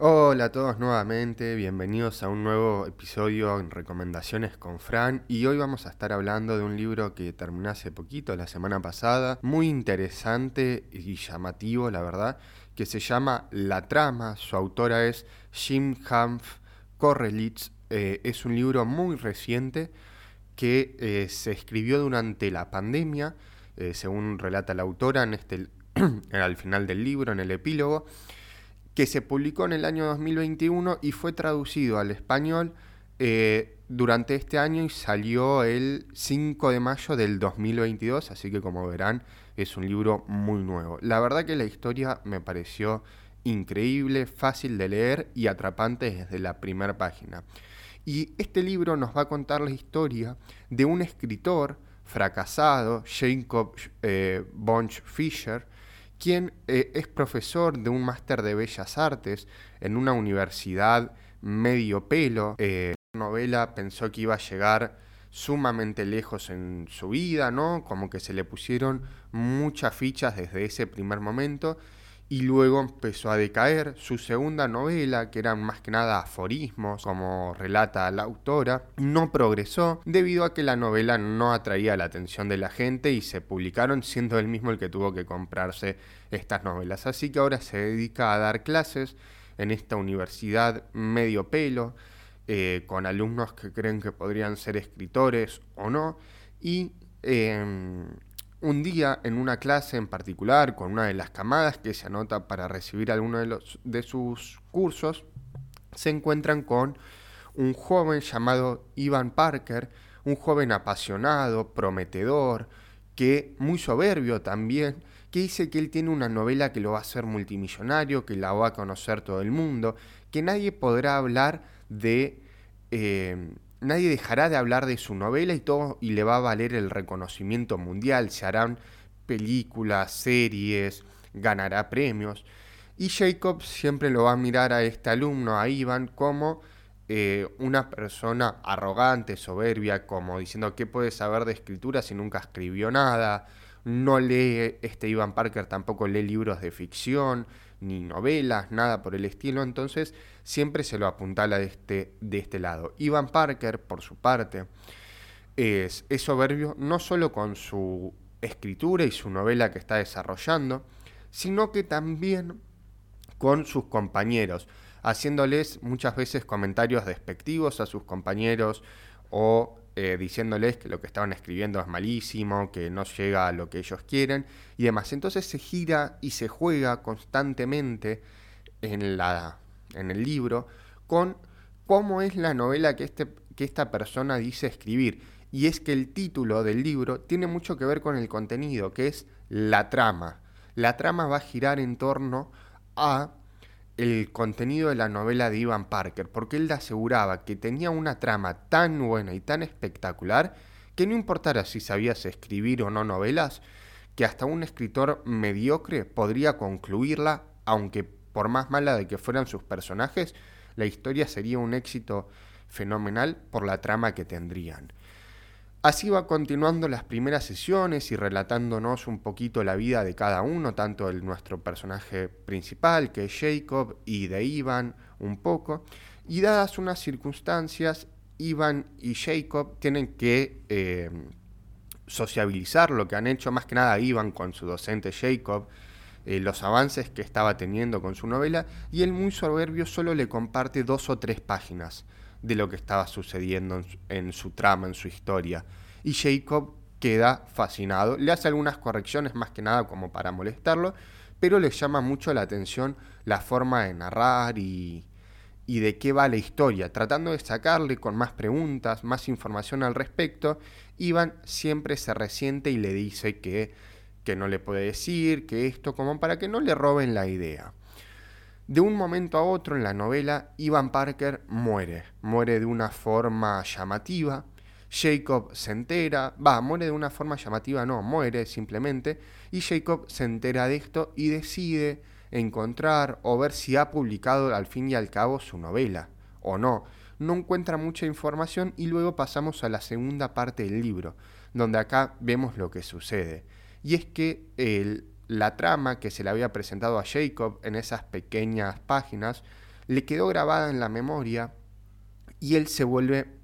Hola a todos nuevamente, bienvenidos a un nuevo episodio en Recomendaciones con Fran. Y hoy vamos a estar hablando de un libro que terminé hace poquito, la semana pasada, muy interesante y llamativo la verdad, que se llama La Trama, su autora es Jim Hanf Korrelitz, eh, es un libro muy reciente que eh, se escribió durante la pandemia, eh, según relata la autora en este, al final del libro, en el epílogo, que se publicó en el año 2021 y fue traducido al español eh, durante este año y salió el 5 de mayo del 2022, así que como verán es un libro muy nuevo. La verdad que la historia me pareció increíble, fácil de leer y atrapante desde la primera página. Y este libro nos va a contar la historia de un escritor fracasado, Jacob eh, Bunch Fisher, quien eh, es profesor de un máster de Bellas Artes en una universidad medio pelo. Eh, la novela pensó que iba a llegar sumamente lejos en su vida, ¿no? Como que se le pusieron muchas fichas desde ese primer momento y luego empezó a decaer. Su segunda novela, que eran más que nada aforismos, como relata la autora, no progresó debido a que la novela no atraía la atención de la gente y se publicaron siendo él mismo el que tuvo que comprarse estas novelas. Así que ahora se dedica a dar clases en esta universidad medio pelo, eh, con alumnos que creen que podrían ser escritores o no, y em, un día en una clase en particular con una de las camadas que se anota para recibir alguno de, los, de sus cursos, se encuentran con un joven llamado Ivan Parker, un joven apasionado, prometedor, que muy soberbio también, que dice que él tiene una novela que lo va a hacer multimillonario, que la va a conocer todo el mundo, que nadie podrá hablar de eh, nadie dejará de hablar de su novela y todo y le va a valer el reconocimiento mundial, se harán películas, series, ganará premios. Y Jacob siempre lo va a mirar a este alumno, a Ivan, como eh, una persona arrogante, soberbia, como diciendo qué puede saber de escritura si nunca escribió nada. No lee, este Ivan Parker tampoco lee libros de ficción, ni novelas, nada por el estilo, entonces siempre se lo apuntala de este, de este lado. Ivan Parker, por su parte, es, es soberbio no solo con su escritura y su novela que está desarrollando, sino que también con sus compañeros, haciéndoles muchas veces comentarios despectivos a sus compañeros o eh, diciéndoles que lo que estaban escribiendo es malísimo, que no llega a lo que ellos quieren y demás. Entonces se gira y se juega constantemente en, la, en el libro con cómo es la novela que, este, que esta persona dice escribir. Y es que el título del libro tiene mucho que ver con el contenido, que es la trama. La trama va a girar en torno a el contenido de la novela de Ivan Parker, porque él aseguraba que tenía una trama tan buena y tan espectacular que no importara si sabías escribir o no novelas, que hasta un escritor mediocre podría concluirla, aunque por más mala de que fueran sus personajes, la historia sería un éxito fenomenal por la trama que tendrían. Así va continuando las primeras sesiones y relatándonos un poquito la vida de cada uno, tanto de nuestro personaje principal, que es Jacob, y de Ivan un poco. Y dadas unas circunstancias, Ivan y Jacob tienen que eh, sociabilizar lo que han hecho más que nada Ivan con su docente Jacob, eh, los avances que estaba teniendo con su novela, y él muy soberbio solo le comparte dos o tres páginas de lo que estaba sucediendo en su, trama, en su historia. Y Jacob queda fascinado, le hace algunas correcciones más que nada como para molestarlo, pero le llama mucho la atención la forma de narrar y, y de qué va la historia, tratando de sacarle con más preguntas, más información al respecto, Iván siempre se resiente y le dice que, que no le puede decir, que esto, como para que no le roben la idea. De un momento a otro en la novela, Ivan Parker muere, muere de una forma llamativa, Jacob se entera, va, muere de una forma llamativa, no, muere simplemente, y Jacob se entera de esto y decide encontrar o ver si ha publicado al fin y al cabo su novela, o no. No encuentra mucha información y luego pasamos a la segunda parte del libro, donde acá vemos lo que sucede. Y es que el, la trama que se le había presentado a Jacob en esas pequeñas páginas le quedó grabada en la memoria y él se vuelve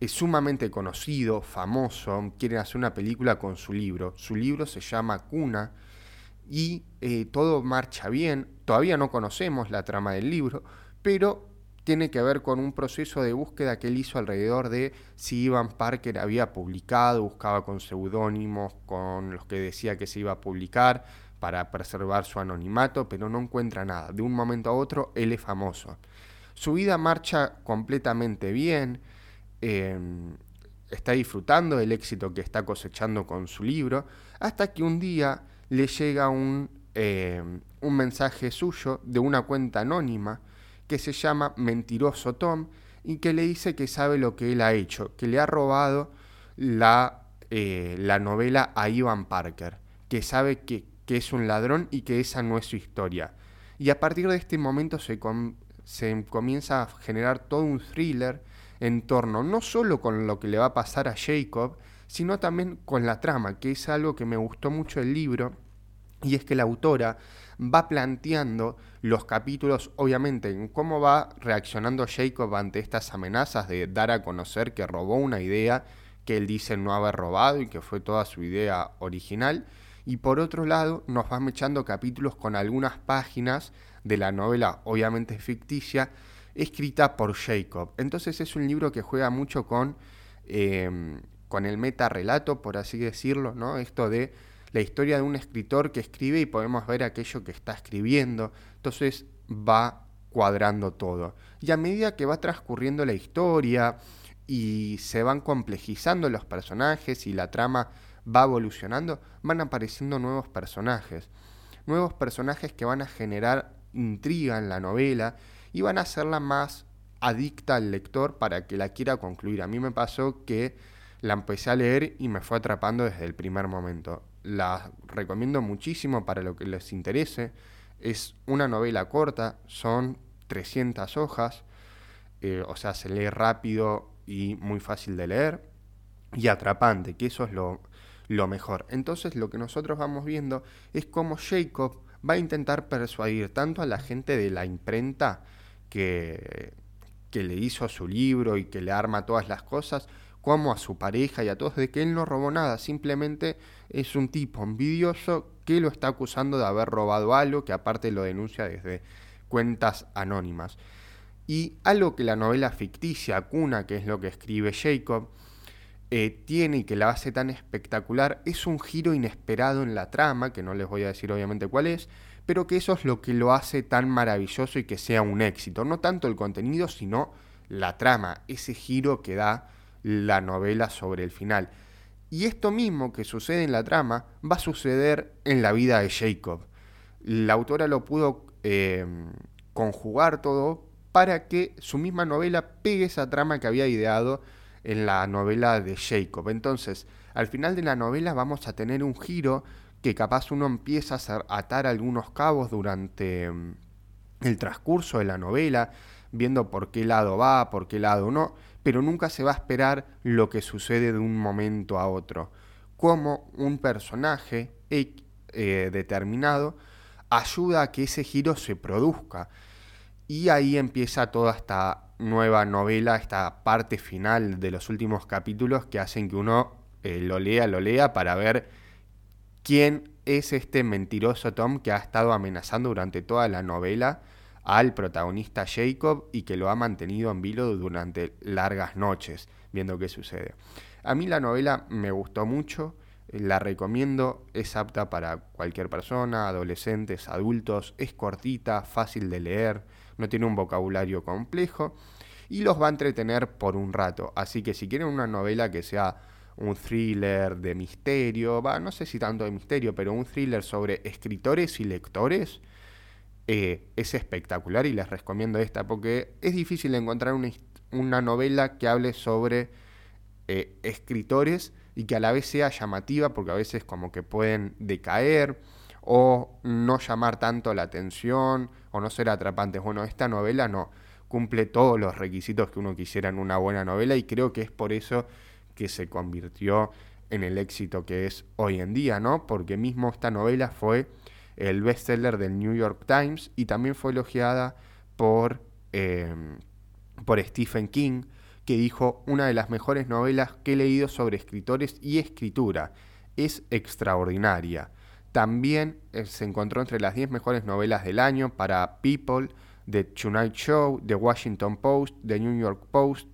es sumamente conocido, famoso, quiere hacer una película con su libro. Su libro se llama Cuna y eh, todo marcha bien. Todavía no conocemos la trama del libro, pero tiene que ver con un proceso de búsqueda que él hizo alrededor de si Ivan Parker había publicado, buscaba con seudónimos, con los que decía que se iba a publicar para preservar su anonimato, pero no encuentra nada. De un momento a otro, él es famoso. Su vida marcha completamente bien, em, está disfrutando del éxito que está cosechando con su libro, hasta que un día le llega un, em, un mensaje suyo de una cuenta anónima que se llama Mentiroso Tom y que le dice que sabe lo que él ha hecho, que le ha robado la, eh, la novela a Ivan Parker, que sabe que, que, es un ladrón y que esa no es su historia. Y a partir de este momento se, se comienza a generar todo un thriller en torno no solo con lo que le va a pasar a Jacob, sino también con la trama, que es algo que me gustó mucho del libro, y es que la autora va planteando los capítulos, obviamente, en cómo va reaccionando Jacob ante estas amenazas de dar a conocer que robó una idea que él dice no haber robado y que fue toda su idea original. Y por otro lado, nos va echando capítulos con algunas páginas de la novela, obviamente ficticia, escrita por Jacob. Entonces es un libro que juega mucho con, eh, con el metarrelato, por así decirlo, ¿no? Esto de la historia de un escritor que escribe y podemos ver aquello que está escribiendo. Entonces va cuadrando todo. Y a medida que va transcurriendo la historia y se van complejizando los personajes y la trama va evolucionando, van apareciendo nuevos personajes. Nuevos personajes que van a generar intriga en la novela y van a hacerla más adicta al lector para que la quiera concluir. A mí me pasó que la empecé a leer y me fue atrapando desde el primer momento la recomiendo muchísimo para lo que les interese. Es una novela corta, son 300 hojas, eh, o sea, se lee rápido y muy fácil de leer y atrapante, que eso es lo, lo mejor. Entonces lo que nosotros vamos viendo es cómo Jacob va a intentar persuadir tanto a la gente de la imprenta que, que le hizo su libro y que le arma todas las cosas, como a su pareja y a todos de que él no robó nada, simplemente es un tipo envidioso que lo está acusando de haber robado algo, que aparte lo denuncia desde cuentas anónimas. Y algo que la novela ficticia, Cuna, que es lo que escribe Jacob, eh, tiene y que la hace tan espectacular, es un giro inesperado en la trama, que no les voy a decir obviamente cuál es, pero que eso es lo que lo hace tan maravilloso y que sea un éxito. No tanto el contenido, sino la trama, ese giro que da la novela sobre el final. Y esto mismo que sucede en la trama va a suceder en la vida de Jacob. La autora lo pudo eh, conjugar todo para que su misma novela pegue esa trama que había ideado en la novela de Jacob. Entonces, al final de la novela vamos a tener un giro que capaz uno empieza a atar algunos cabos durante mm, el transcurso de la novela, viendo por qué lado va, por qué lado no, pero nunca se va a esperar lo que sucede de un momento a otro. Como un personaje eh, determinado ayuda a que ese giro se produzca. Y ahí empieza toda esta nueva novela, esta parte final de los últimos capítulos que hacen que uno eh, lo lea, lo lea para ver quién es este mentiroso Tom que ha estado amenazando durante toda la novela al protagonista Jacob y que lo ha mantenido en vilo durante largas noches viendo qué sucede. A mí la novela me gustó mucho, la recomiendo, es apta para cualquier persona, adolescentes, adultos, es cortita, fácil de leer, no tiene un vocabulario complejo y los va a entretener por un rato. Así que si quieren una novela que sea un thriller de misterio, va, no sé si tanto de misterio, pero un thriller sobre escritores y lectores, eh, es espectacular y les recomiendo esta porque es difícil encontrar una, novela que hable sobre eh, escritores y que a la vez sea llamativa porque a veces como que pueden decaer o no llamar tanto la atención o no ser atrapantes. Bueno, esta novela no cumple todos los requisitos que uno quisiera en una buena novela y creo que es por eso que se convirtió en el éxito que es hoy en día, ¿no? Porque mismo esta novela fue el bestseller del New York Times y también fue elogiada por em, por Stephen King, que dijo una de las mejores novelas que he leído sobre escritores y escritura. Es extraordinaria. También eh, se encontró entre las 10 mejores novelas del año para People, The Tonight Show, The Washington Post, The New York Post,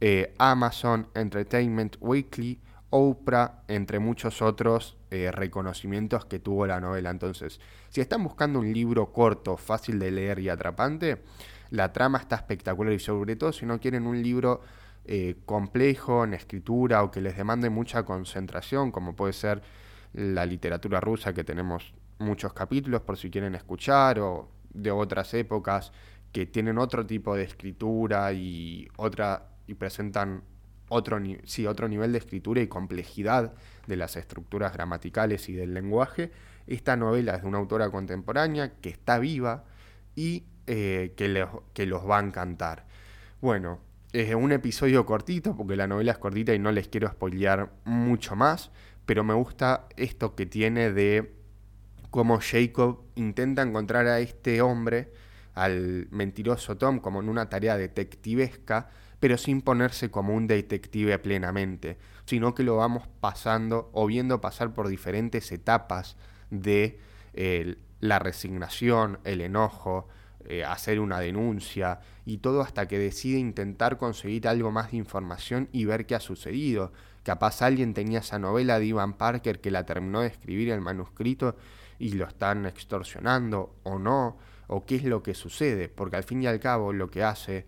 eh, Amazon Entertainment Weekly, Oprah, entre muchos otros eh, reconocimientos que tuvo la novela. Entonces, si están buscando un libro corto, fácil de leer y atrapante, la trama está espectacular y sobre todo si no quieren un libro eh, complejo en escritura o que les demande mucha concentración, como puede ser la literatura rusa, que tenemos muchos capítulos por si quieren escuchar, o de otras épocas que tienen otro tipo de escritura y otra y presentan otro, otro nivel de escritura y complejidad de las estructuras gramaticales y del lenguaje. Esta novela es de una autora contemporánea que está viva y eh, que, que, los va a encantar. Bueno, es un episodio cortito porque la novela es cortita y no les quiero spoilear mucho más, pero me gusta esto que tiene de cómo Jacob intenta encontrar a este hombre, al mentiroso Tom, como en una tarea detectivesca, pero sin ponerse como un detective plenamente, sino que lo vamos pasando o viendo pasar por diferentes etapas de la resignación, el enojo, eh, hacer una denuncia y todo hasta que decide intentar conseguir algo más de información y ver qué ha sucedido. Capaz alguien tenía esa novela de Ivan Parker que la terminó de escribir el manuscrito y lo están extorsionando o no, o qué es lo que sucede, porque al fin y al cabo lo que hace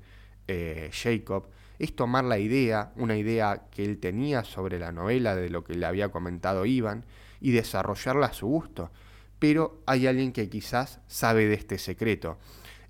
eh, Jacob es tomar la idea, una idea que él tenía sobre la novela de lo que le había comentado Iván, y desarrollarla a su gusto. Pero hay alguien que quizás sabe de este secreto.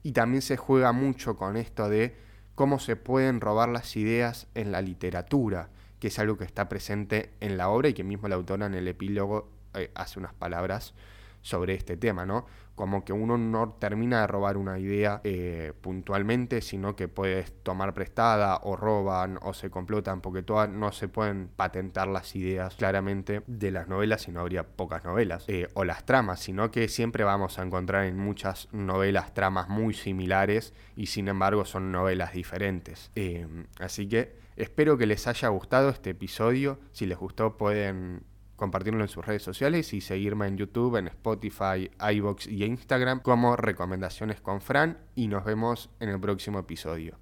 Y también se juega mucho con esto de cómo se pueden robar las ideas en la literatura, que es algo que está presente en la obra y que mismo la autora en el epílogo eh, hace unas palabras sobre este tema, ¿no? Como que uno no termina de robar una idea eh, puntualmente, sino que puedes tomar prestada o roban o se complotan, porque todas no se pueden patentar las ideas claramente de las novelas, si no habría pocas novelas, eh, o las tramas, sino que siempre vamos a encontrar en muchas novelas tramas muy similares y sin embargo son novelas diferentes. Eh, así que espero que les haya gustado este episodio, si les gustó pueden compartirlo en sus redes sociales y seguirme en YouTube, en Spotify, iBox y Instagram como Recomendaciones con Fran y nos vemos en el próximo episodio.